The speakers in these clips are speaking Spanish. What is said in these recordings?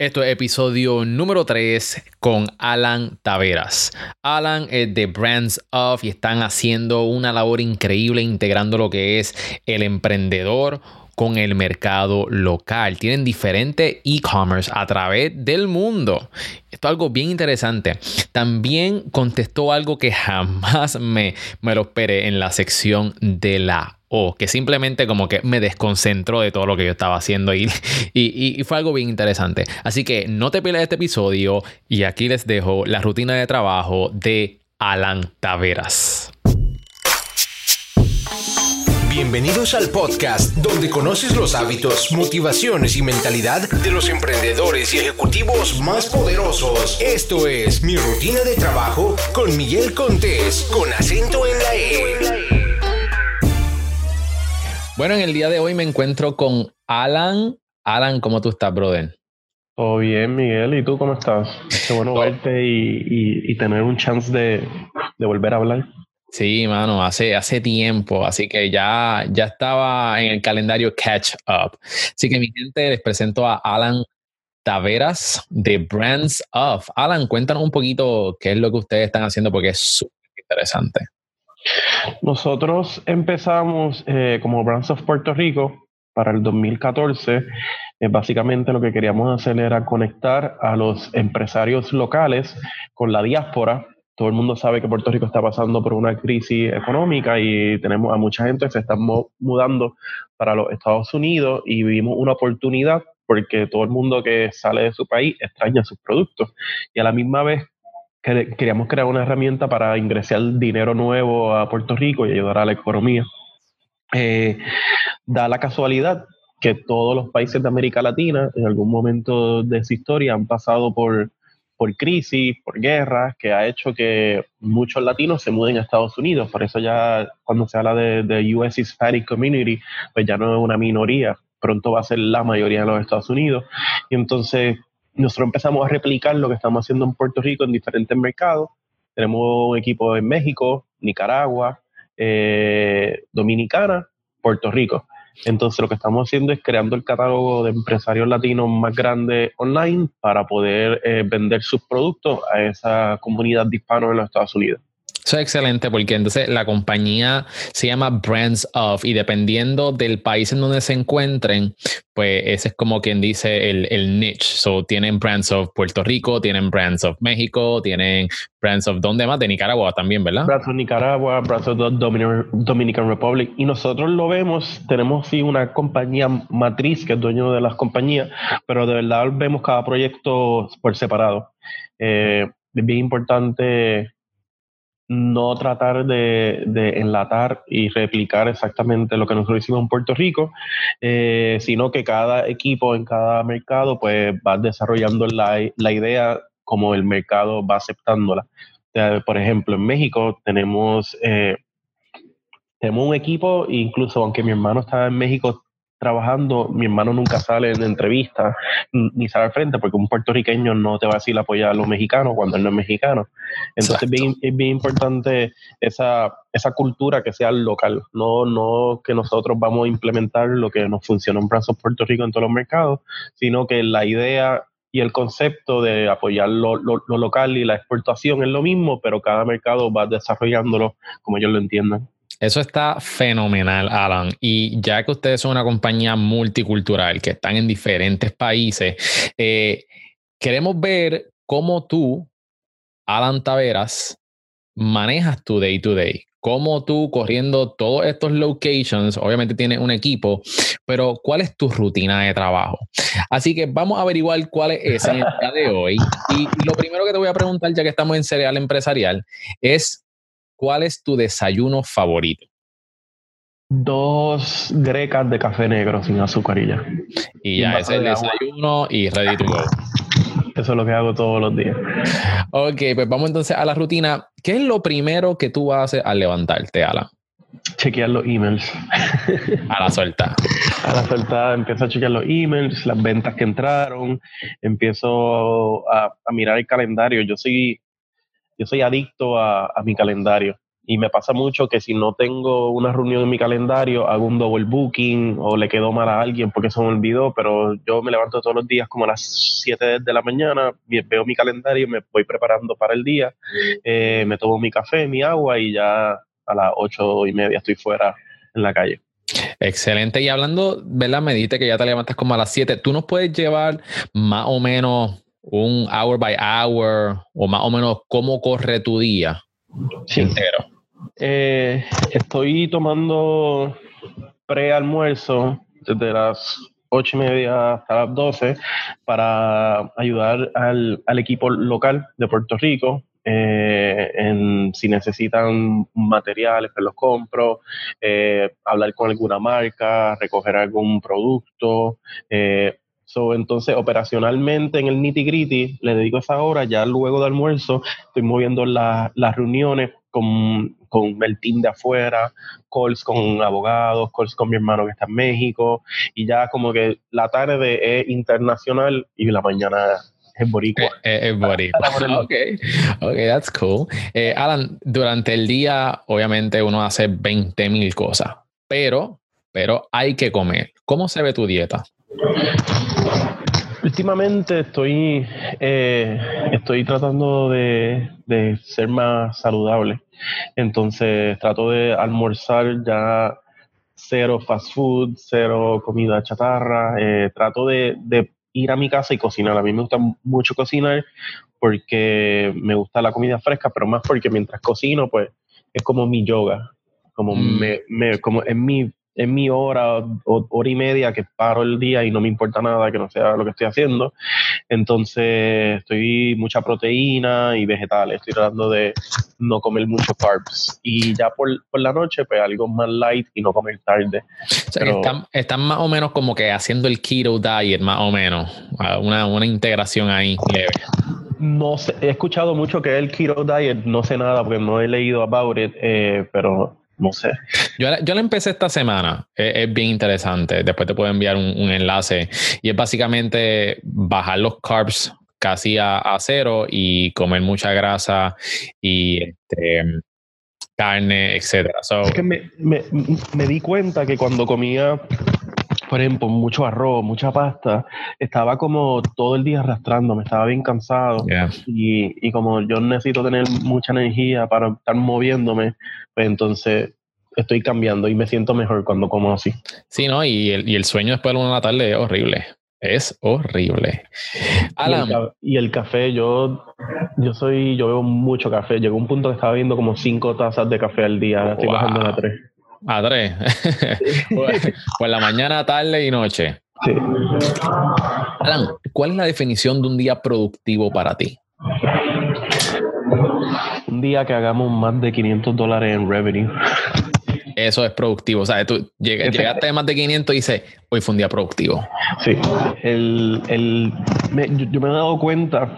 Esto es episodio número 3 con Alan Taveras. Alan es de Brands of y están haciendo una labor increíble integrando lo que es el emprendedor con el mercado local. Tienen diferentes e-commerce a través del mundo. Esto es algo bien interesante. También contestó algo que jamás me, me lo esperé en la sección de la o que simplemente como que me desconcentró de todo lo que yo estaba haciendo y, y, fue algo bien interesante. Así que no te pierdas este episodio y aquí les dejo la rutina de trabajo de Alan Taveras. Bienvenidos al podcast donde conoces los hábitos, motivaciones y mentalidad de los emprendedores y ejecutivos más poderosos. Esto es mi rutina de trabajo con Miguel Contés, con acento en la E. Bueno, en el día de hoy me encuentro con Alan. Alan, ¿cómo tú estás, brother? Todo bien, Miguel. ¿Y tú cómo estás? Qué bueno verte y, tener un chance de, volver a hablar. Sí, mano, hace, hace tiempo, así que ya, ya estaba en el calendario Catch Up. Así que mi gente, les presento a Alan Taveras de Brands of. Alan, cuéntanos un poquito qué es lo que ustedes están haciendo porque es súper interesante. Nosotros empezamos eh, como Brands of Puerto Rico para el 2014. Eh, básicamente lo que queríamos hacer era conectar a los empresarios locales con la diáspora. Todo el mundo sabe que Puerto Rico está pasando por una crisis económica y tenemos a mucha gente que se está mudando para los Estados Unidos y vimos una oportunidad porque todo el mundo que sale de su país extraña sus productos y a la misma vez queríamos crear una herramienta para ingresar dinero nuevo a Puerto Rico y ayudar a la economía. Eh, da la casualidad que todos los países de América Latina en algún momento de su historia han pasado por, por crisis, por guerras, que ha hecho que muchos latinos se muden a Estados Unidos. Por eso ya cuando se habla de, de US Hispanic Community, pues ya no es una minoría, pronto va a ser la mayoría de los Estados Unidos. Y entonces nosotros empezamos a replicar lo que estamos haciendo en Puerto Rico en diferentes mercados. Tenemos un equipo en México, Nicaragua, eh, Dominicana, Puerto Rico. Entonces lo que estamos haciendo es creando el catálogo de empresarios latinos más grande online para poder eh, vender sus productos a esa comunidad de hispanos en los Estados Unidos. Eso es excelente porque entonces la compañía se llama Brands of y dependiendo del país en donde se encuentren, pues ese es como quien dice el, el niche. So tienen Brands of Puerto Rico, tienen Brands of México, tienen Brands of ¿dónde más? De Nicaragua también, ¿verdad? Brands of Nicaragua, Brands of Dominican Republic. Y nosotros lo vemos, tenemos sí una compañía matriz que es dueño de las compañías, pero de verdad vemos cada proyecto por separado. Eh, es bien importante no tratar de, enlatar y replicar exactamente lo que nosotros hicimos en Puerto Rico, eh, sino que cada equipo en cada mercado pues va desarrollando la, idea como el mercado va aceptándola. por ejemplo, en México tenemos, eh, tenemos un equipo, incluso aunque mi hermano estaba en México trabajando, mi hermano nunca sale en entrevista ni sale al frente porque un puertorriqueño no te va a decir apoyar a los mexicanos cuando él no es mexicano. Entonces bien, es bien importante esa, esa cultura que sea local, no, no que nosotros vamos a implementar lo que nos funciona en Brazos Puerto Rico en todos los mercados, sino que la idea y el concepto de apoyar lo, lo, local y la exportación es lo mismo, pero cada mercado va desarrollándolo como ellos lo entiendan. Eso está fenomenal, Alan. Y ya que ustedes son una compañía multicultural que están en diferentes países, eh, queremos ver cómo tú, Alan Taveras, manejas tu day to day. Cómo tú corriendo todos estos locations, obviamente tienes un equipo, pero ¿cuál es tu rutina de trabajo? Así que vamos a averiguar cuál es esa en el día de hoy. Y lo primero que te voy a preguntar, ya que estamos en Cereal Empresarial, es ¿cuál es tu desayuno favorito? Dos grecas de café negro sin azucarilla. Y ya, ese es el desayuno y ready to go. Eso es lo que hago todos los días. Ok, pues vamos entonces a la rutina. ¿Qué es lo primero que tú haces al levantarte, Alan? Chequear los emails. A la suelta. A la suelta empiezo a chequear los emails, las ventas que entraron, empiezo a, a mirar el calendario. Yo soy yo soy adicto a, mi calendario y me pasa mucho que si no tengo una reunión en mi calendario, hago un double booking o le quedo mal a alguien porque se me olvidó, pero yo me levanto todos los días como a las 7 de la mañana, veo mi calendario, me voy preparando para el día, eh, me tomo mi café, mi agua y ya a las 8 y media estoy fuera en la calle. Excelente. Y hablando, ¿verdad? Me dijiste que ya te levantas como a las 7. ¿Tú nos puedes llevar más o menos un hour by hour o más o menos cómo corre tu día entero? Eh, estoy tomando pre-almuerzo desde las ocho y media hasta las 12 para ayudar al, equipo local de Puerto Rico. Eh, en, si necesitan materiales, pues los compro, eh, hablar con alguna marca, recoger algún producto. Entonces, operacionalmente en el nitty gritty le dedico esa hora, ya luego de almuerzo estoy moviendo las reuniones con, con el team de afuera, calls con abogados, calls con mi hermano que está en México, y ya como que la tarde es internacional y la mañana es boricua. Eh, eh, es, boricua. ok, ok, that's cool. Eh, Alan, durante el día, obviamente uno hace 20 mil cosas, pero, pero hay que comer. ¿Cómo se ve tu dieta? Últimamente estoy, eh, estoy tratando de, ser más saludable. Entonces trato de almorzar ya cero fast food, cero comida chatarra. Eh, trato de, de, ir a mi casa y cocinar. A mí me gusta mucho cocinar porque me gusta la comida fresca, pero más porque mientras cocino, pues es como mi yoga. Como, mm. me, me, como en mi en mi hora o hora y media que paro el día y no me importa nada que no sea lo que estoy haciendo. Entonces estoy mucha proteína y vegetales, estoy tratando de no comer muchos carbs. Y ya por, por la noche, pues algo más light y no comer tarde. están, más o menos como que haciendo el keto diet, más o menos, una, una integración ahí leve. No sé, he escuchado mucho que el keto diet, no sé nada porque no he leído about it, eh, pero no sé. Yo, yo la empecé esta semana. Es, bien interesante. Después te puedo enviar un, enlace. Y es básicamente bajar los carbs casi a, cero y comer mucha grasa y este, carne, etc. es que me, me, me di cuenta que cuando comía por ejemplo, mucho arroz, mucha pasta, estaba como todo el día arrastrándome, estaba bien cansado. Y, y, como yo necesito tener mucha energía para estar moviéndome, pues entonces estoy cambiando y me siento mejor cuando como así. Sí, ¿no? Y el, y el sueño después de una de la tarde es horrible. Es horrible. Y el, café, yo, yo soy, yo bebo mucho café. Llegó un punto que estaba viendo como cinco tazas de café al día. estoy bajando a tres. A tres. pues, pues, la mañana, tarde y noche. Sí. Alan, ¿cuál es la definición de un día productivo para ti? Un día que hagamos más de 500 dólares en revenue. Eso es productivo. O sea, tú llegaste a más de 500 y dices, hoy fue un día productivo. Sí. El, el, yo me he dado cuenta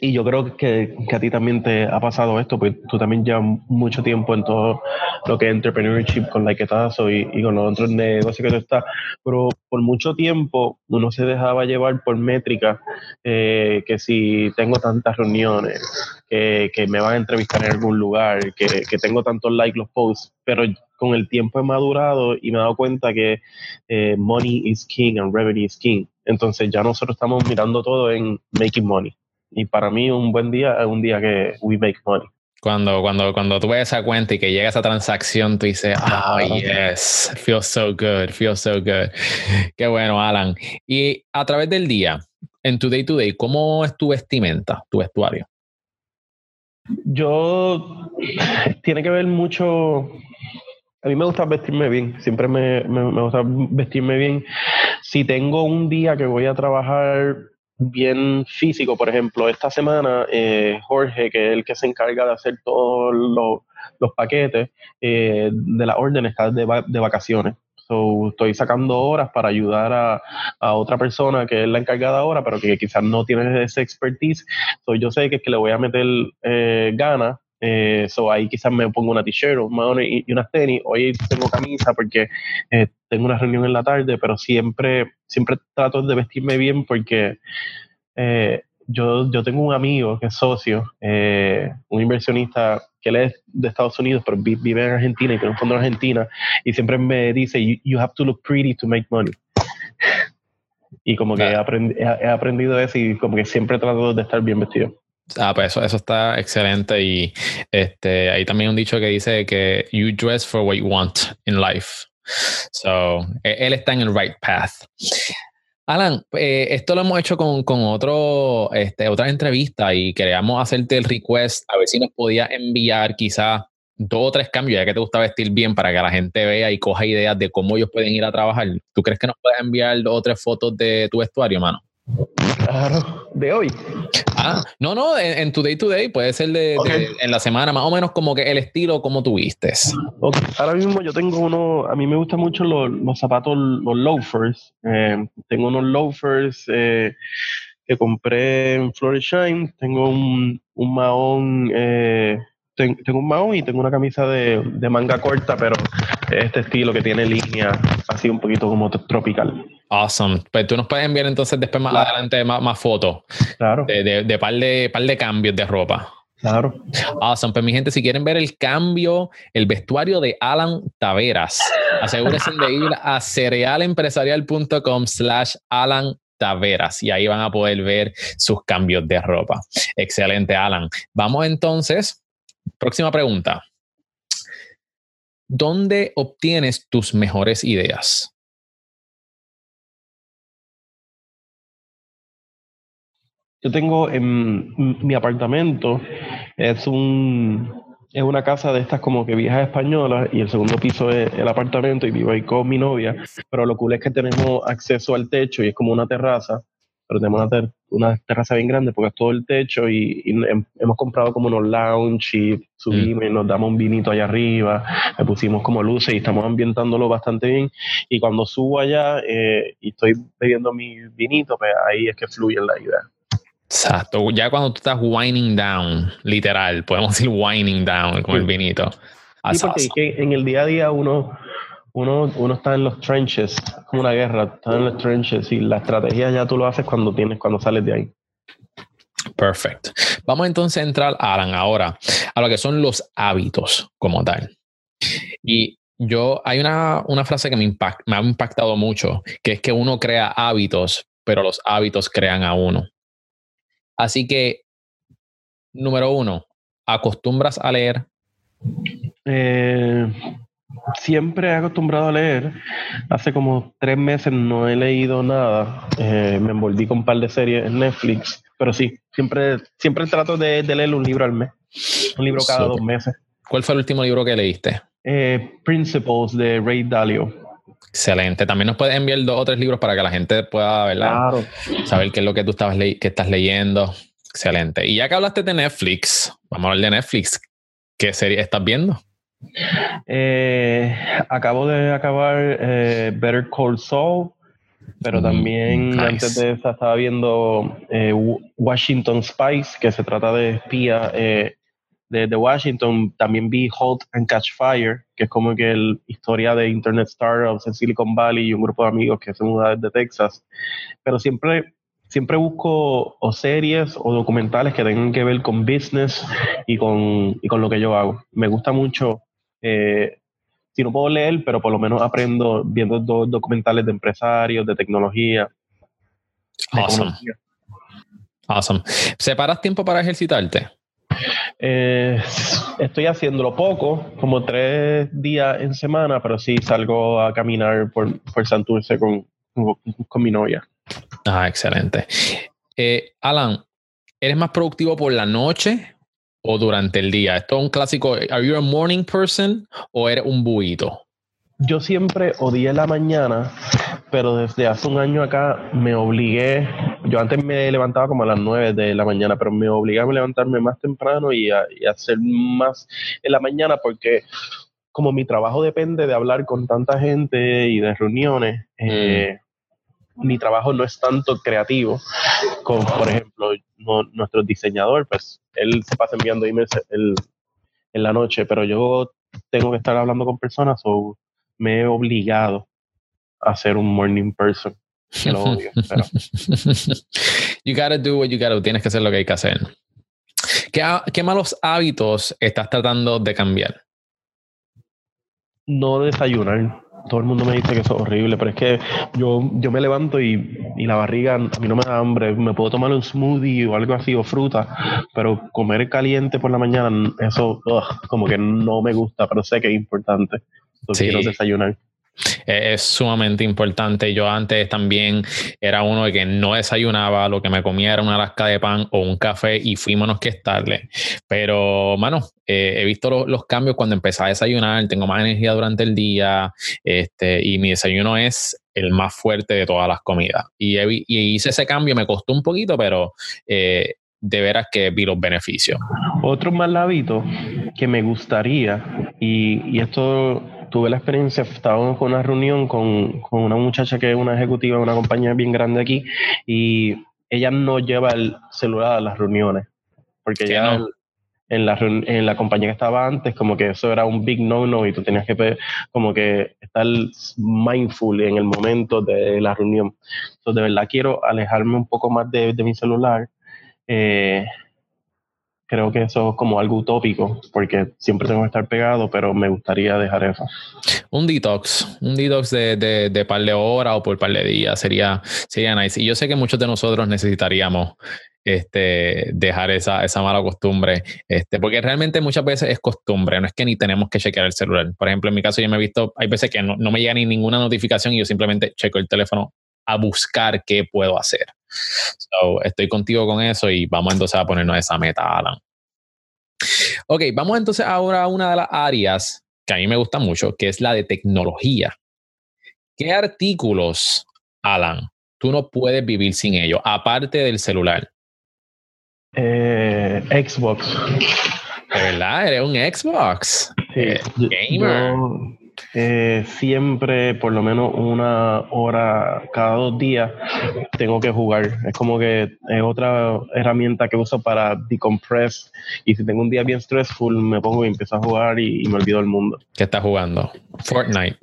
y yo creo que, que, a ti también te ha pasado esto, pues tú también llevas mucho tiempo en todo lo que es entrepreneurship con Likeetazo y, y con los otros negocios que tú estás, pero por mucho tiempo uno se dejaba llevar por métricas, eh, que si tengo tantas reuniones, que, que, me van a entrevistar en algún lugar, que, que tengo tantos likes los posts, pero con el tiempo he madurado y me he dado cuenta que eh, money is king and revenue is king. Entonces ya nosotros estamos mirando todo en making money. Y para mí un buen día es un día que we make money. Cuando, cuando, cuando tú ves esa cuenta y que llega esa transacción, tú dices, oh, yes, feels so good, feels so good. Qué bueno, Alan. Y a través del día, en tu day to day, ¿cómo es tu vestimenta, tu vestuario? Yo, tiene que ver mucho, a mí me gusta vestirme bien, siempre me, me, me gusta vestirme bien. Si tengo un día que voy a trabajar bien físico. Por ejemplo, esta semana eh, Jorge, que es el que se encarga de hacer todos los, paquetes eh, de la orden, está de, vacaciones. So, estoy sacando horas para ayudar a, otra persona que es la encargada ahora, pero que quizás no tiene ese expertise. So, yo sé que es que le voy a meter eh, ganas eh, so ahí quizás me pongo una t-shirt y, y unas tenis. Hoy tengo camisa porque eh, tengo una reunión en la tarde, pero siempre, siempre trato de vestirme bien porque eh, yo, yo tengo un amigo que es socio, un inversionista que él es de Estados Unidos, pero vive en Argentina y tiene un fondo en Argentina, y siempre me dice, you, have to look pretty to make money. y como que he, aprendido eso y como que siempre trato de estar bien vestido. Ah, pues eso, eso está excelente. Y este, hay también un dicho que dice que you dress for what you want in life. So, e, él está en el right path. Alan, eh, esto lo hemos hecho con, con otro, este, otra entrevista y queríamos hacerte el request a ver si nos podía enviar quizás dos o tres cambios, ya que te gusta vestir bien para que la gente vea y coja ideas de cómo ellos pueden ir a trabajar. ¿Tú crees que nos puedes enviar dos o tres fotos de tu vestuario, mano? Claro, de hoy. Ah, no, no, en, tu day to day puede ser de, en la semana, más o menos como que el estilo como tú vistes. Ahora mismo yo tengo uno, a mí me gustan mucho los, los zapatos, los loafers. Eh, tengo unos loafers eh, que compré en Shine. Tengo un, un mahón eh, tengo un mahón y tengo una camisa de, manga corta, pero este estilo que tiene línea así un poquito como tropical. Awesome. Pues tú nos puedes enviar entonces después más adelante más, fotos. Claro. De, de, par de par de cambios de ropa. Claro. Awesome. Pues mi gente, si quieren ver el cambio, el vestuario de Alan Taveras, asegúrense de ir a cerealempresarial.com slash Alan Taveras y ahí van a poder ver sus cambios de ropa. Excelente, Alan. Vamos entonces Próxima pregunta. ¿Dónde obtienes tus mejores ideas? Yo tengo en mi apartamento, es un es una casa de estas como que viejas españolas y el segundo piso es el apartamento y vivo ahí con mi novia, pero lo cool es que tenemos acceso al techo y es como una terraza pero tenemos una, una, terraza bien grande porque es todo el techo y, hemos comprado como unos lounge y subimos y nos damos un vinito allá arriba, le pusimos como luces y estamos ambientándolo bastante bien. Y cuando subo allá eh, y estoy bebiendo mi vinito, pues ahí es que fluye la idea. Exacto, ya cuando tú estás winding down, literal, podemos decir winding down con el vinito. Sí, porque en el día a día uno uno, uno está en los trenches, como una guerra, está en los trenches y la estrategia ya tú lo haces cuando tienes, cuando sales de ahí. Perfecto. Vamos entonces a entrar, Alan, ahora a lo que son los hábitos como tal. Y yo, hay una, una frase que me, me ha impactado mucho, que es que uno crea hábitos, pero los hábitos crean a uno. Así que, número uno, ¿acostumbras a leer? Eh, siempre he acostumbrado a leer. Hace como tres meses no he leído nada. Eh, me envolví con un par de series en Netflix. Pero sí, siempre, siempre trato de, leer un libro al mes. Un libro cada dos meses. ¿Cuál fue el último libro que leíste? Eh, Principles de Ray Dalio. Excelente. También nos puedes enviar dos o tres libros para que la gente pueda ¿verdad? saber qué es lo que tú estabas que estás leyendo. Excelente. Y ya que hablaste de Netflix, vamos a hablar de Netflix. ¿Qué serie estás viendo? Eh, acabo de acabar eh, Better Call Saul, pero mm, también antes de eso estaba viendo eh, Washington Spice, que se trata de espía de, de, Washington. También vi Halt and Catch Fire, que es como que la historia de Internet Startups en Silicon Valley y un grupo de amigos que se mudan de Texas. Pero siempre siempre busco o series o documentales que tengan que ver con business y con, y con lo que yo hago. Me gusta mucho eh, si no puedo leer, pero por lo menos aprendo viendo dos documentales de empresarios, de tecnología. awesome. Awesome. ¿Separas tiempo para ejercitarte? Eh, estoy haciéndolo poco, como tres días en semana, pero sí salgo a caminar por, por Santurce con, con, mi novia. Ah, excelente. Eh, Alan, ¿eres más productivo por la noche o durante el día? Esto es un clásico. ¿Are you a morning person o eres un buito? Yo siempre odié la mañana, pero desde hace un año acá me obligué. Yo antes me levantaba como a las 9 de la mañana, pero me obligué a levantarme más temprano y a, hacer más en la mañana porque como mi trabajo depende de hablar con tanta gente y de reuniones, eh, mi trabajo no es tanto creativo como, por ejemplo, nuestro diseñador, pues él se pasa enviando emails en la noche, pero yo tengo que estar hablando con personas o me he obligado a ser un morning person. You gotta do what you gotta do. Tienes que hacer lo que hay que hacer. ¿Qué, qué malos hábitos estás tratando de cambiar? No desayunar todo el mundo me dice que eso es horrible, pero es que yo, yo me levanto y, y, la barriga a mí no me da hambre. Me puedo tomar un smoothie o algo así o fruta, pero comer caliente por la mañana, eso como que no me gusta, pero sé que es importante. Entonces quiero desayunar. E-, es sumamente importante. Yo antes también era uno de que no desayunaba, lo que me comía era una lasca de pan o un café y fuimos que estarle. Pero, mano, eh, he visto los cambios cuando empecé a desayunar, tengo más energía durante el día este, y mi desayuno es el más fuerte de todas las comidas. Y, hice ese cambio, me costó un poquito, pero eh, de veras que vi los beneficios. Otro mal hábito que me gustaría, y, y esto tuve la experiencia, estábamos con una reunión con, con, una muchacha que es una ejecutiva de una compañía bien grande aquí y ella no lleva el celular a las reuniones, porque ya en, la, en la compañía que estaba antes, como que eso era un big no-no y tú tenías que como que estar mindful en el momento de la reunión. Entonces, de verdad quiero alejarme un poco más de, de mi celular. Eh, creo que eso es como algo utópico, porque siempre tengo que estar pegado, pero me gustaría dejar eso. Un detox, un detox de, de, de par de horas o por par de días sería, sería nice. Y yo sé que muchos de nosotros necesitaríamos este, dejar esa, esa mala costumbre, este, porque realmente muchas veces es costumbre, no es que ni tenemos que chequear el celular. Por ejemplo, en mi caso yo me he visto, hay veces que no, no me llega ni ninguna notificación y yo simplemente checo el teléfono a buscar qué puedo hacer. So, estoy contigo con eso y vamos entonces a ponernos esa meta, Alan. Ok, vamos entonces ahora a una de las áreas que a mí me gusta mucho, que es la de tecnología. ¿Qué artículos, Alan, tú no puedes vivir sin ellos, aparte del celular? Eh, Xbox. ¿Verdad? Eres un Xbox. Sí, eh, gamer. Eh, siempre, por lo menos una hora cada dos días, tengo que jugar. Es como que es otra herramienta que uso para decompress. Y si tengo un día bien stressful, me pongo y empiezo a jugar y, me olvido del mundo. ¿Qué estás jugando? Fortnite.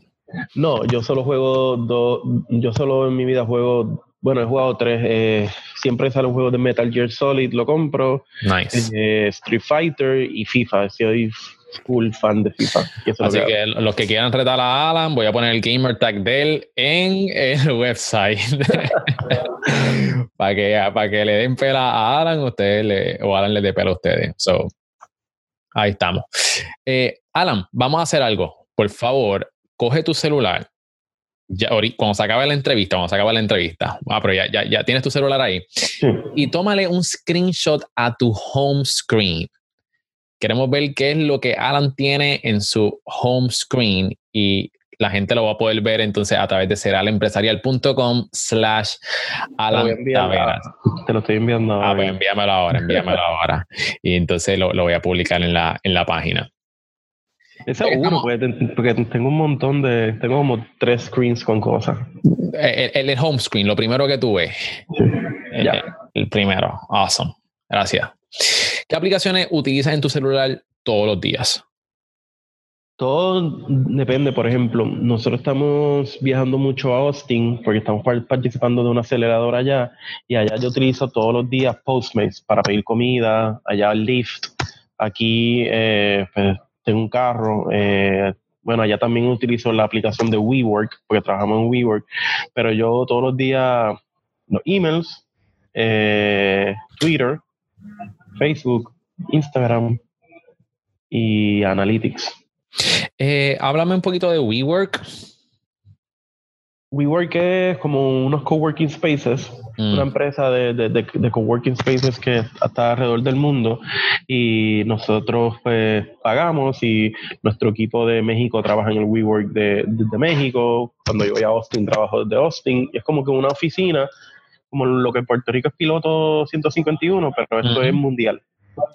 No, yo solo juego dos. Yo solo en mi vida juego. Bueno, he jugado tres. Eh, siempre sale un juego de Metal Gear Solid, lo compro. Nice. Eh, Street Fighter y FIFA. Si full fan de FIFA. Así que, los que quieran retar a Alan, voy a poner el gamer tag de él en el website. para, que, para que le den pela a Alan, ustedes le, o Alan le dé pela a ustedes. So, ahí estamos. Eh, Alan, vamos a hacer algo. Por favor, coge tu celular. Ya, cuando se acabe la entrevista, cuando se acabe la entrevista, ah, pero ya, ya, ya tienes tu celular ahí, y tómale un screenshot a tu home screen Queremos ver qué es lo que Alan tiene en su home screen y la gente lo va a poder ver entonces a través de seralempresarial.com slash Alan Te lo estoy enviando ahora. Ah, pues envíamelo ahora, envíamelo ahora. Y entonces lo, lo, voy a publicar en la, en la página. Es seguro, porque, tengo un montón de, tengo como tres screens con cosas. El, el, home screen, lo primero que tuve. Sí. El, el primero, awesome. Gracias. ¿Qué aplicaciones utilizas en tu celular todos los días? Todo depende, por ejemplo, nosotros estamos viajando mucho a Austin porque estamos participando de una aceleradora allá y allá yo utilizo todos los días Postmates para pedir comida, allá Lyft, aquí eh, pues, tengo un carro, eh, bueno, allá también utilizo la aplicación de WeWork porque trabajamos en WeWork, pero yo todos los días los emails, eh, Twitter, Facebook, Instagram y Analytics. Eh, háblame un poquito de WeWork. WeWork es como unos coworking spaces, mm. una empresa de, de, coworking spaces que está alrededor del mundo y nosotros pues pagamos y nuestro equipo de México trabaja en el WeWork de, México, cuando yo voy a Austin trabajo desde Austin y es como que una oficina como lo que Puerto Rico es piloto 151, pero esto es mundial.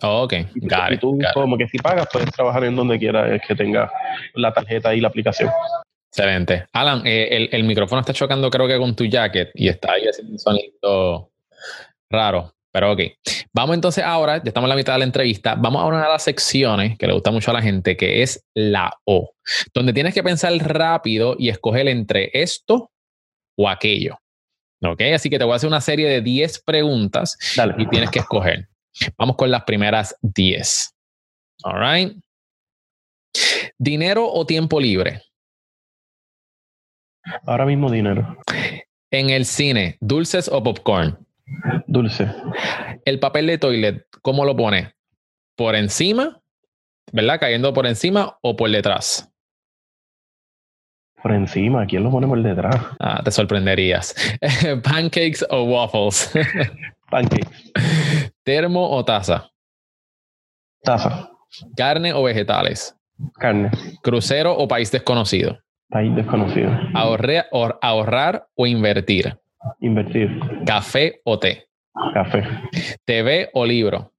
Oh, ok, y, tú, como que si pagas puedes trabajar en donde quieras que tenga la tarjeta y la aplicación. Excelente. Alan, eh, el, micrófono está chocando creo que con tu jacket y está ahí haciendo un sonido raro, pero ok. Vamos entonces ahora, ya estamos en la mitad de la entrevista, vamos a una de las secciones que le gusta mucho a la gente, que es la O, donde tienes que pensar rápido y escoger entre esto o aquello. Ok, así que te voy a hacer una serie de 10 preguntas Dale. y tienes que escoger. Vamos con las primeras 10. All right. ¿Dinero o tiempo libre? Ahora mismo dinero. En el cine, ¿dulces o popcorn? Dulce. El papel de toilet, ¿cómo lo pone? ¿Por encima? ¿Verdad? ¿Cayendo por encima o por detrás? Por encima. ¿Quién lo pone por detrás? Ah, te sorprenderías. ¿Pancakes o waffles? Pancakes. ¿Termo o taza? Taza. ¿Carne o vegetales? Carne. ¿Crucero o país desconocido? País desconocido. Ahorre- ahor- ¿Ahorrar o invertir? Invertir. ¿Café o té? Café. ¿TV o libro?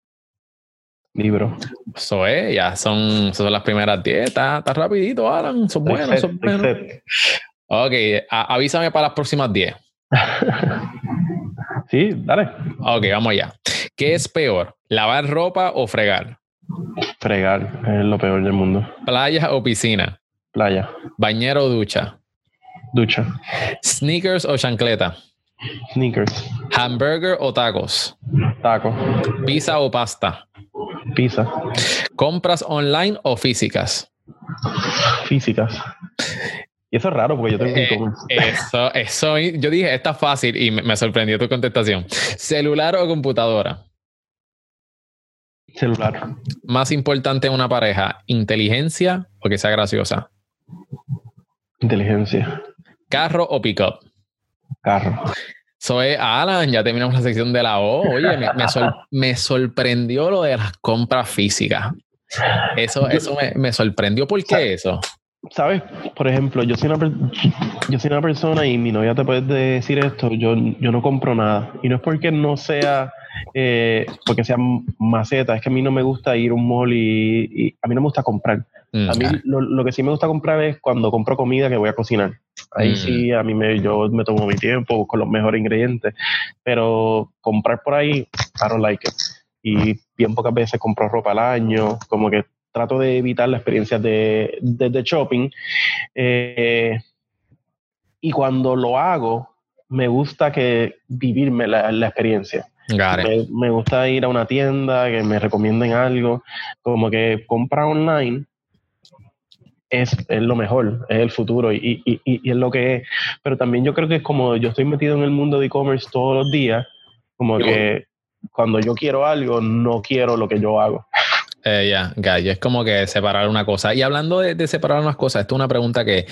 Libro. Eso es, ya son, son las primeras 10. Está, está rapidito, Alan. Son buenos, Estoy son buenos. set. Ok, a- avísame para las próximas 10. sí, dale. Ok, vamos allá. ¿Qué es peor? ¿Lavar ropa o fregar? Fregar es lo peor del mundo. ¿Playa o piscina? Playa. ¿Bañero o ducha? Ducha. ¿Sneakers o chancleta? Sneakers. ¿Hamburger o tacos? Taco. ¿Pizza o pasta? Pizza. ¿Compras online o físicas? Físicas. Y eso es raro porque yo tengo Eh. Eso, eso, yo dije, está fácil y me, me sorprendió tu contestación. ¿Celular o computadora? Celular. Más importante en una pareja, inteligencia o que sea graciosa. Inteligencia. Carro o pickup. Carro. Soy Alan, ya terminamos la sección de la O. Oye, me, me sor- me sorprendió lo de las compras físicas. Eso, eso me, me sorprendió. ¿Por qué eso? ¿Sabes? Por ejemplo, yo soy una, yo soy una persona y mi novia te puede decir esto, yo, yo no compro nada. Y no es porque no sea, eh, porque sea maceta, es que a mí no me gusta ir a un mall y, y a mí no me gusta comprar. Mm, A mí lo, lo que sí me gusta comprar es cuando compro comida que voy a cocinar. Ahí Mm. sí, a mí me, yo me tomo mi tiempo, busco los mejores ingredientes. Pero comprar por ahí, I don't like it. Y bien pocas veces compro ropa al año, como que trato de evitar la experiencia de, de, de shopping. Eh, y cuando lo hago, me gusta que vivirme la, la experiencia. Me, me gusta ir a una tienda, que me recomienden algo, como que comprar online es, es lo mejor, es el futuro y, y- y- y es lo que es. Pero también yo creo que es como yo estoy metido en el mundo de e-commerce todos los días, como que cuando yo quiero algo, no quiero lo que yo hago. Eh, ya, it. es como que separar una cosa. Y hablando de, de separar unas cosas, esto es una pregunta que,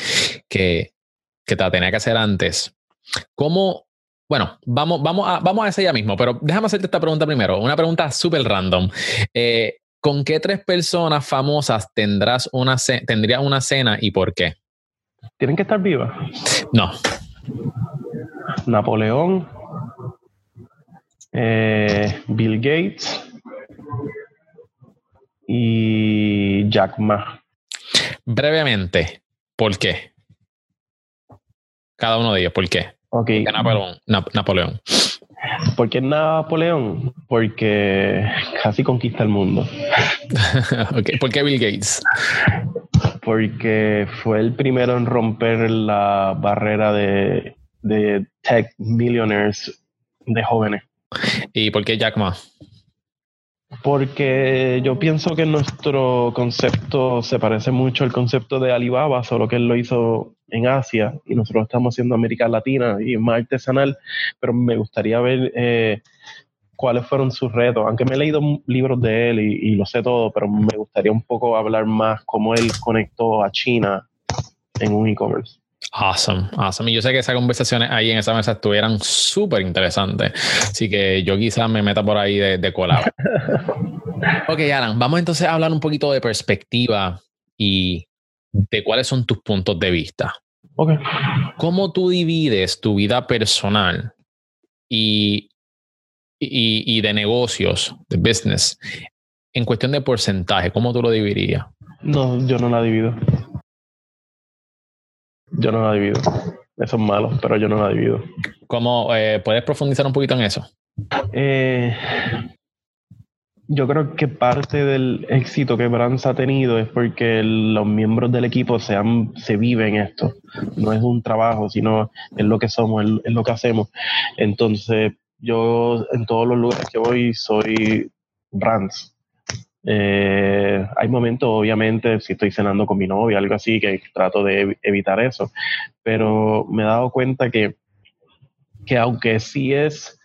que, que te tenía que hacer antes. ¿Cómo? Bueno, vamos, vamos, a, vamos a esa ya mismo, pero déjame hacerte esta pregunta primero. Una pregunta súper random. Eh, ¿Con qué tres personas famosas tendrás una tendrías una cena y por qué? Tienen que estar vivas. No, Napoleón, eh, Bill Gates y Jack Ma. brevemente, ¿por qué? Cada uno de ellos, ¿por qué? Ok, ¿Por qué Napoleón? Nap- Napoleón. ¿Por qué Napoleón? Porque casi conquista el mundo. ¿Por qué Bill Gates? Porque fue el primero en romper la barrera de, de tech millionaires de jóvenes. ¿Y por qué Jack Ma? Porque yo pienso que nuestro concepto se parece mucho al concepto de Alibaba, solo que él lo hizo en Asia y nosotros estamos haciendo América Latina y más artesanal, pero me gustaría ver eh, cuáles fueron sus retos, aunque me he leído libros de él y lo sé todo, pero me gustaría un poco hablar más cómo él conectó a China en un e-commerce. Awesome, awesome. Y yo sé que esas conversaciones ahí en esa mesa estuvieran súper interesantes. Así que yo quizás me meta por ahí de, de colado. ok, Alan, vamos entonces a hablar un poquito de perspectiva y de cuáles son tus puntos de vista. Ok. ¿Cómo tú divides tu vida personal y, y, y de negocios, de business, en cuestión de porcentaje? ¿Cómo tú lo dividirías? No, yo no la divido. Yo no la divido. Eso es malo, pero yo no la divido. ¿Cómo, eh, ¿Puedes profundizar un poquito en eso? Eh, yo creo que parte del éxito que Brands ha tenido es porque los miembros del equipo se, han, se viven esto. No es un trabajo, sino es lo que somos, es, lo que hacemos. Entonces, yo en todos los lugares que voy soy Brands. Eh, hay momentos, obviamente, si estoy cenando con mi novia, algo así, que trato de evitar eso. Pero me he dado cuenta que, que aunque sí es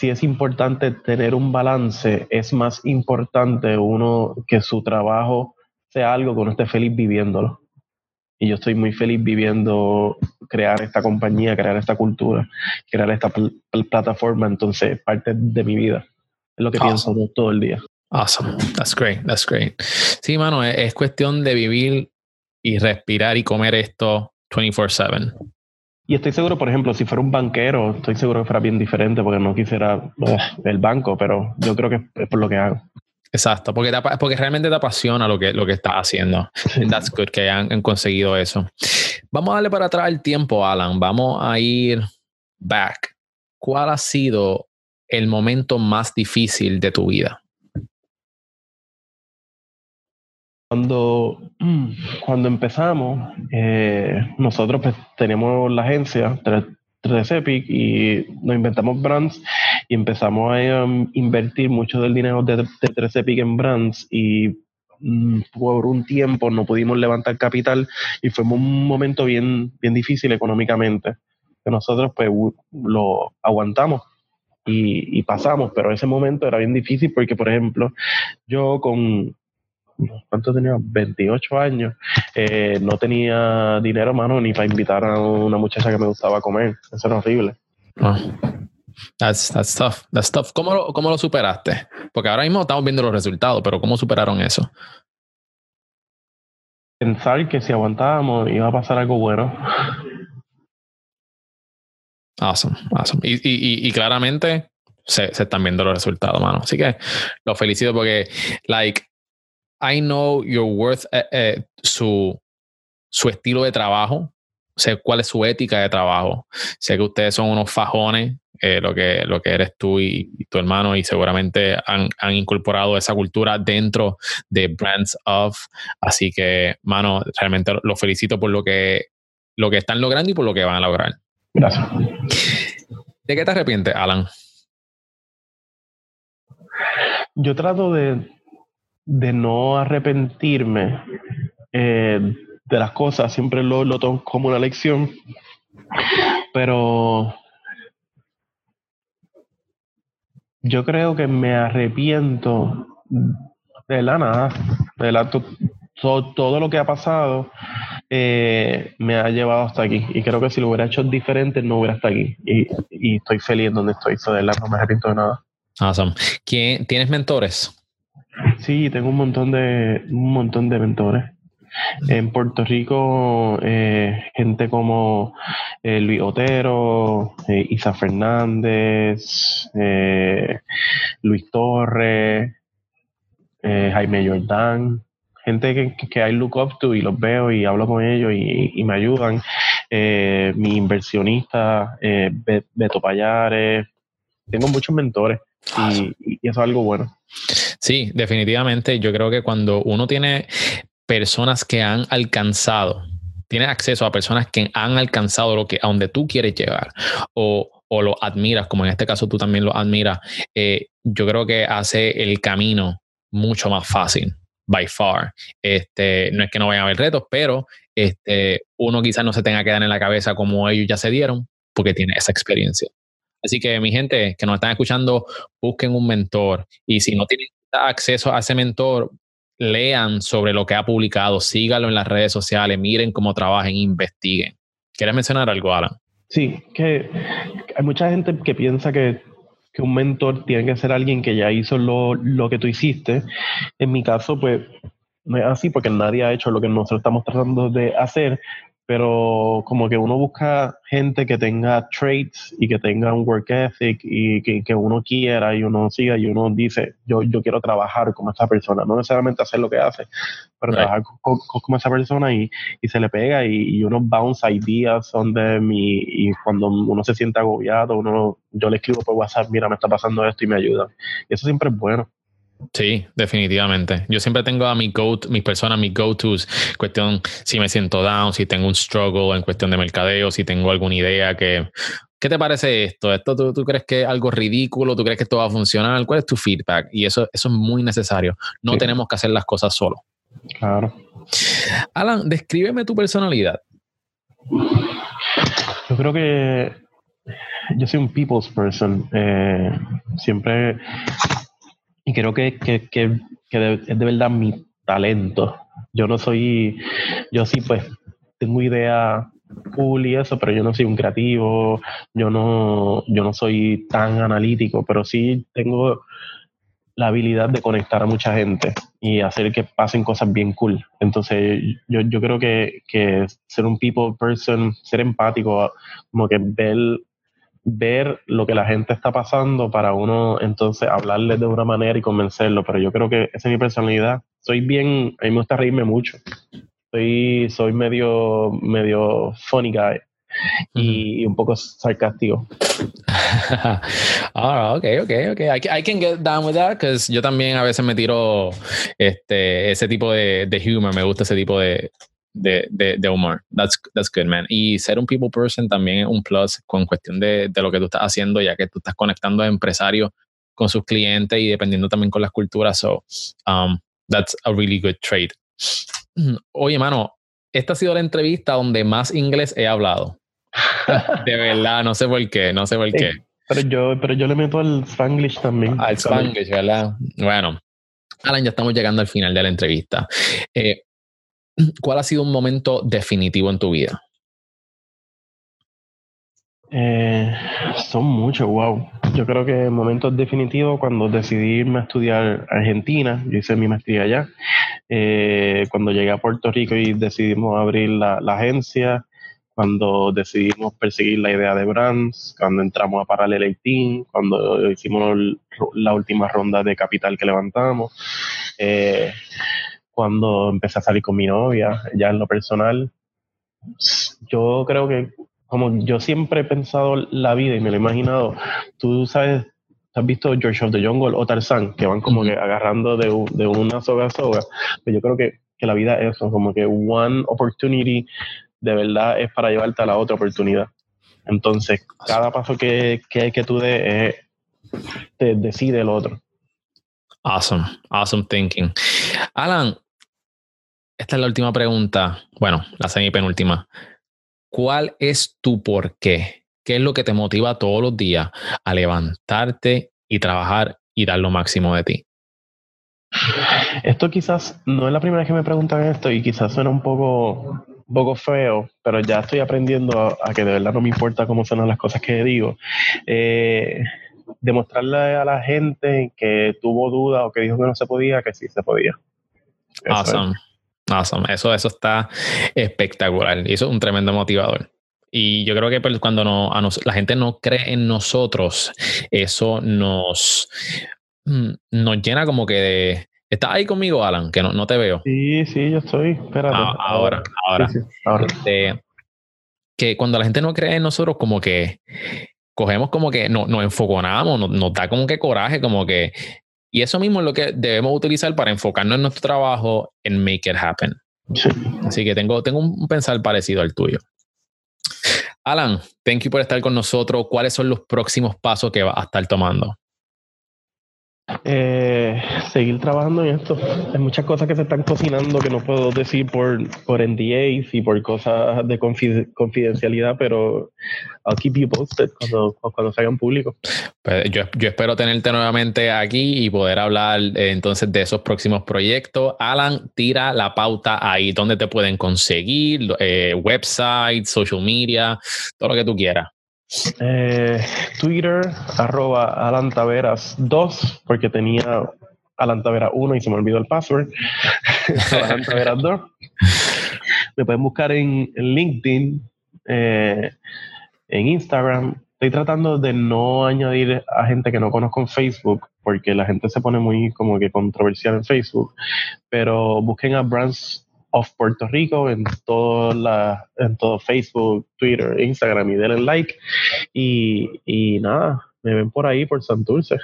si es importante tener un balance, es más importante uno que su trabajo sea algo que uno esté feliz viviéndolo. Y yo estoy muy feliz viviendo crear esta compañía, crear esta cultura, crear esta plataforma. Entonces, parte de mi vida. Es lo que pienso todo el día. Awesome. That's great. That's great. Sí, mano, es, es cuestión de vivir y respirar y comer esto 24/7. Y estoy seguro, por ejemplo, si fuera un banquero, estoy seguro que fuera bien diferente porque no quisiera el banco, pero yo creo que es por lo que hago. Exacto, porque, porque realmente te apasiona lo que, lo que estás haciendo. That's good que hayan conseguido eso. Vamos a darle para atrás el tiempo, Alan. Vamos a ir back. ¿Cuál ha sido el momento más difícil de tu vida? Cuando, cuando empezamos, eh, nosotros pues, tenemos la agencia 3 Epic y nos inventamos brands y empezamos a um, invertir mucho del dinero de, 3 Epic en brands y mm, por un tiempo no pudimos levantar capital y fue un momento bien, bien difícil económicamente. Que nosotros pues lo aguantamos y, y pasamos, pero ese momento era bien difícil porque, por ejemplo, yo con, ¿cuánto tenía? 28 años, eh, no tenía dinero, mano, ni para invitar a una muchacha que me gustaba comer. Eso era horrible. Oh. That's, that's tough. That's tough. ¿Cómo lo, ¿Cómo lo superaste? Porque ahora mismo estamos viendo los resultados, pero ¿cómo superaron eso? Pensar que si aguantábamos iba a pasar algo bueno. Awesome, awesome. Y, y, y claramente se, se, están viendo los resultados, mano. Así que lo felicito porque, like, I know your worth, eh, eh, su, su estilo de trabajo, sé cuál es su ética de trabajo. Sé que ustedes son unos fajones, eh, lo, que, lo que eres tú y, tu hermano, y seguramente han, han, incorporado esa cultura dentro de Brands of. Así que, mano, realmente lo felicito por lo que, lo que están logrando y por lo que van a lograr. Gracias. ¿De qué te arrepientes, Alan? Yo trato de de no arrepentirme eh, de las cosas, siempre lo, lo tomo como una lección, pero yo creo que me arrepiento de la nada, de la, todo, lo que ha pasado eh, me ha llevado hasta aquí. Y creo que si lo hubiera hecho diferente, no hubiera estado aquí. Y, estoy feliz donde estoy. So, de la, no me arrepiento de nada. Awesome. ¿Quién, ¿Tienes mentores? Sí, tengo un montón de, un montón de mentores. En Puerto Rico, eh, gente como eh, Luis Otero, eh, Isa Fernández, Luis Torres, Jaime Jordán, gente que, que I look up to y los veo y hablo con ellos y, me ayudan. mi inversionista, Beto Payares, tengo muchos mentores y, y eso es algo bueno. Sí, definitivamente. Yo creo que cuando uno tiene personas que han alcanzado, tiene acceso a personas que han alcanzado lo que a donde tú quieres llegar o, o lo admiras, como en este caso tú también lo admiras, eh, yo creo que hace el camino mucho más fácil, by far. Este, no es que no vayan a haber retos, pero este, uno quizás no se tenga que dar en la cabeza como ellos ya se dieron, porque tiene esa experiencia. Así que mi gente que nos están escuchando, busquen un mentor y si no tienen acceso a ese mentor, lean sobre lo que ha publicado, síganlo en las redes sociales, miren cómo trabajen, investiguen. ¿Quieres mencionar algo, Alan? Sí, que hay mucha gente que piensa que, que un mentor tiene que ser alguien que ya hizo lo, lo, que tú hiciste. En mi caso, pues no es así porque nadie ha hecho lo que nosotros estamos tratando de hacer, pero como que uno busca gente que tenga traits y que tenga un work ethic y que, uno quiera y uno siga y uno dice, yo, yo quiero trabajar como esa persona, no necesariamente hacer lo que hace, pero trabajar como esa persona y, se le pega y, uno bounce ideas son de mi, y cuando uno se siente agobiado, uno yo le escribo por WhatsApp, mira, me está pasando esto y me ayuda. Y eso siempre es bueno. Sí, definitivamente. Yo siempre tengo a mi go, mis personas, mis go-tos, cuestión si me siento down, si tengo un struggle en cuestión de mercadeo, si tengo alguna idea que, ¿qué te parece esto? ¿Esto tú, crees que es algo ridículo? ¿Tú crees que esto va a funcionar? ¿Cuál es tu feedback? Y eso, eso es muy necesario. No tenemos que hacer las cosas solo. Claro. Alan, descríbeme tu personalidad. Yo creo que yo soy un people's person. Eh, siempre y creo que, que, que, es de verdad mi talento. Yo no soy, yo sí pues tengo idea cool y eso, pero yo no soy un creativo, yo no, yo no soy tan analítico, pero sí tengo la habilidad de conectar a mucha gente y hacer que pasen cosas bien cool. Entonces, yo, yo creo que, que ser un people person, ser empático, como que ver ver lo que la gente está pasando para uno entonces hablarles de una manera y convencerlo, pero yo creo que esa es mi personalidad. Soy bien, a mí me gusta reírme mucho. Soy, soy medio, medio funny guy y, un poco sarcástico. ah, ok, ok, ok. I, can get down with that because yo también a veces me tiro este, ese tipo de, de humor, me gusta ese tipo de, de, de, de, humor. That's, that's good, man. Y ser un people person también es un plus con cuestión de, de, lo que tú estás haciendo, ya que tú estás conectando a empresarios con sus clientes y dependiendo también con las culturas. So, um, that's a really good trait. Oye, mano, esta ha sido la entrevista donde más inglés he hablado. De verdad, no sé por qué, no sé por qué. Pero yo, pero yo le meto al Spanglish también. Al Spanglish, ¿verdad? Bueno, Alan, ya estamos llegando al final de la entrevista. Eh, ¿Cuál ha sido un momento definitivo en tu vida? Eh, son muchos, wow. Yo creo que momentos definitivos cuando decidí irme a estudiar Argentina, yo hice mi maestría allá, eh, cuando llegué a Puerto Rico y decidimos abrir la, agencia, cuando decidimos perseguir la idea de Brands, cuando entramos a Parallel 18, cuando hicimos la última ronda de capital que levantamos. Eh, cuando empecé a salir con mi novia, ya en lo personal, yo creo que como yo siempre he pensado la vida y me lo he imaginado, tú sabes, has visto George of the Jungle o Tarzan, que van como que agarrando de, de, una soga a soga, pero pues yo creo que, que la vida es eso, como que one opportunity de verdad es para llevarte a la otra oportunidad. Entonces, cada paso que, que, que tú des, te decide el otro. Awesome, awesome thinking. Alan, esta es la última pregunta. Bueno, la semipenúltima. ¿Cuál es tu por qué? ¿Qué es lo que te motiva todos los días a levantarte y trabajar y dar lo máximo de ti? Esto quizás no es la primera vez que me preguntan esto y quizás suena un poco, poco feo, pero ya estoy aprendiendo a, que de verdad no me importa cómo suenan las cosas que digo. Eh, demostrarle a la gente que tuvo duda o que dijo que no se podía, que sí se podía. awesome. Awesome. Eso, eso está espectacular y eso es un tremendo motivador. Y yo creo que pues, cuando no, la gente no cree en nosotros, eso nos, mm, nos llena como que de... ¿Estás ahí conmigo, Alan? Que no, no te veo. Sí, sí, yo estoy. Espérate. Ah, ahora, ahora. Este, que cuando la gente no cree en nosotros, como que cogemos como que no, nos enfoconamos, nos, nos, da como que coraje, como que y eso mismo es lo que debemos utilizar para enfocarnos en nuestro trabajo en make it happen. Así que tengo, tengo un pensar parecido al tuyo. Alan, thank you por estar con nosotros. ¿Cuáles son los próximos pasos que vas a estar tomando? Eh, seguir trabajando en esto. Hay muchas cosas que se están cocinando que no puedo decir por, por NDAs y por cosas de confidencialidad, pero I'll keep you posted cuando, cuando salgan público. Pues yo, yo, espero tenerte nuevamente aquí y poder hablar eh, entonces de esos próximos proyectos. Alan, tira la pauta ahí, donde te pueden conseguir, eh, website, social media, todo lo que tú quieras. Eh, Twitter, arroba Alan 2, porque tenía Alan 1 y se me olvidó el password. Alan 2. Me pueden buscar en, LinkedIn, eh, en Instagram. Estoy tratando de no añadir a gente que no conozco en Facebook, porque la gente se pone muy como que controversial en Facebook. Pero busquen a Brands of Puerto Rico en todo, la, en todo Facebook, Twitter, Instagram y denle like. Y, y nada, me ven por ahí, por Santurce.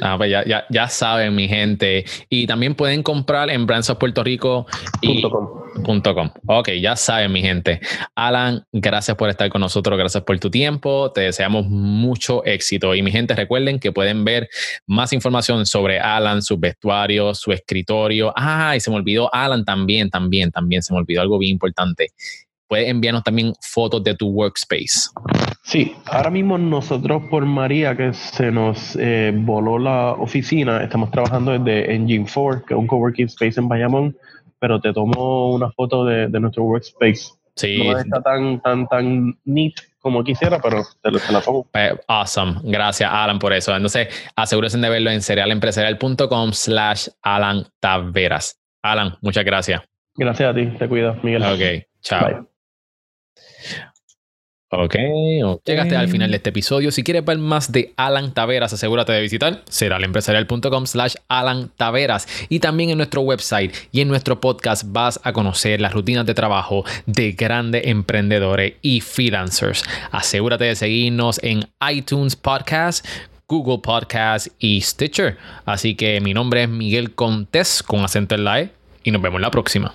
Ah, pues ya, ya, ya saben, mi gente. Y también pueden comprar en brandsofpuertorico y .com. Ok, ya saben, mi gente. Alan, gracias por estar con nosotros, gracias por tu tiempo. Te deseamos mucho éxito. Y mi gente, recuerden que pueden ver más información sobre Alan, su vestuario, su escritorio. Ah, y se me olvidó Alan también, también, también se me olvidó algo bien importante puedes enviarnos también fotos de tu workspace. Sí, ahora mismo nosotros por María, que se nos eh, voló la oficina, estamos trabajando desde Engine 4, que es un coworking space en Bayamón, pero te tomo una foto de, nuestro workspace. Sí. No está tan, tan, tan neat como quisiera, pero te, la tomo. Pues, awesome. Gracias, Alan, por eso. Entonces, asegúrense de verlo en serialempresarial.com slash Alan Taveras. Alan, muchas gracias. Gracias a ti. Te cuidas, Miguel. Ok, chao. Ok, Llegaste al final de este episodio. Si quieres ver más de Alan Taveras, asegúrate de visitar seralempresarial.com slash Alan Taveras. Y también en nuestro website y en nuestro podcast vas a conocer las rutinas de trabajo de grandes emprendedores y freelancers. Asegúrate de seguirnos en iTunes Podcast, Google Podcast y Stitcher. Así que mi nombre es Miguel Contés con acento en la E y nos vemos la próxima.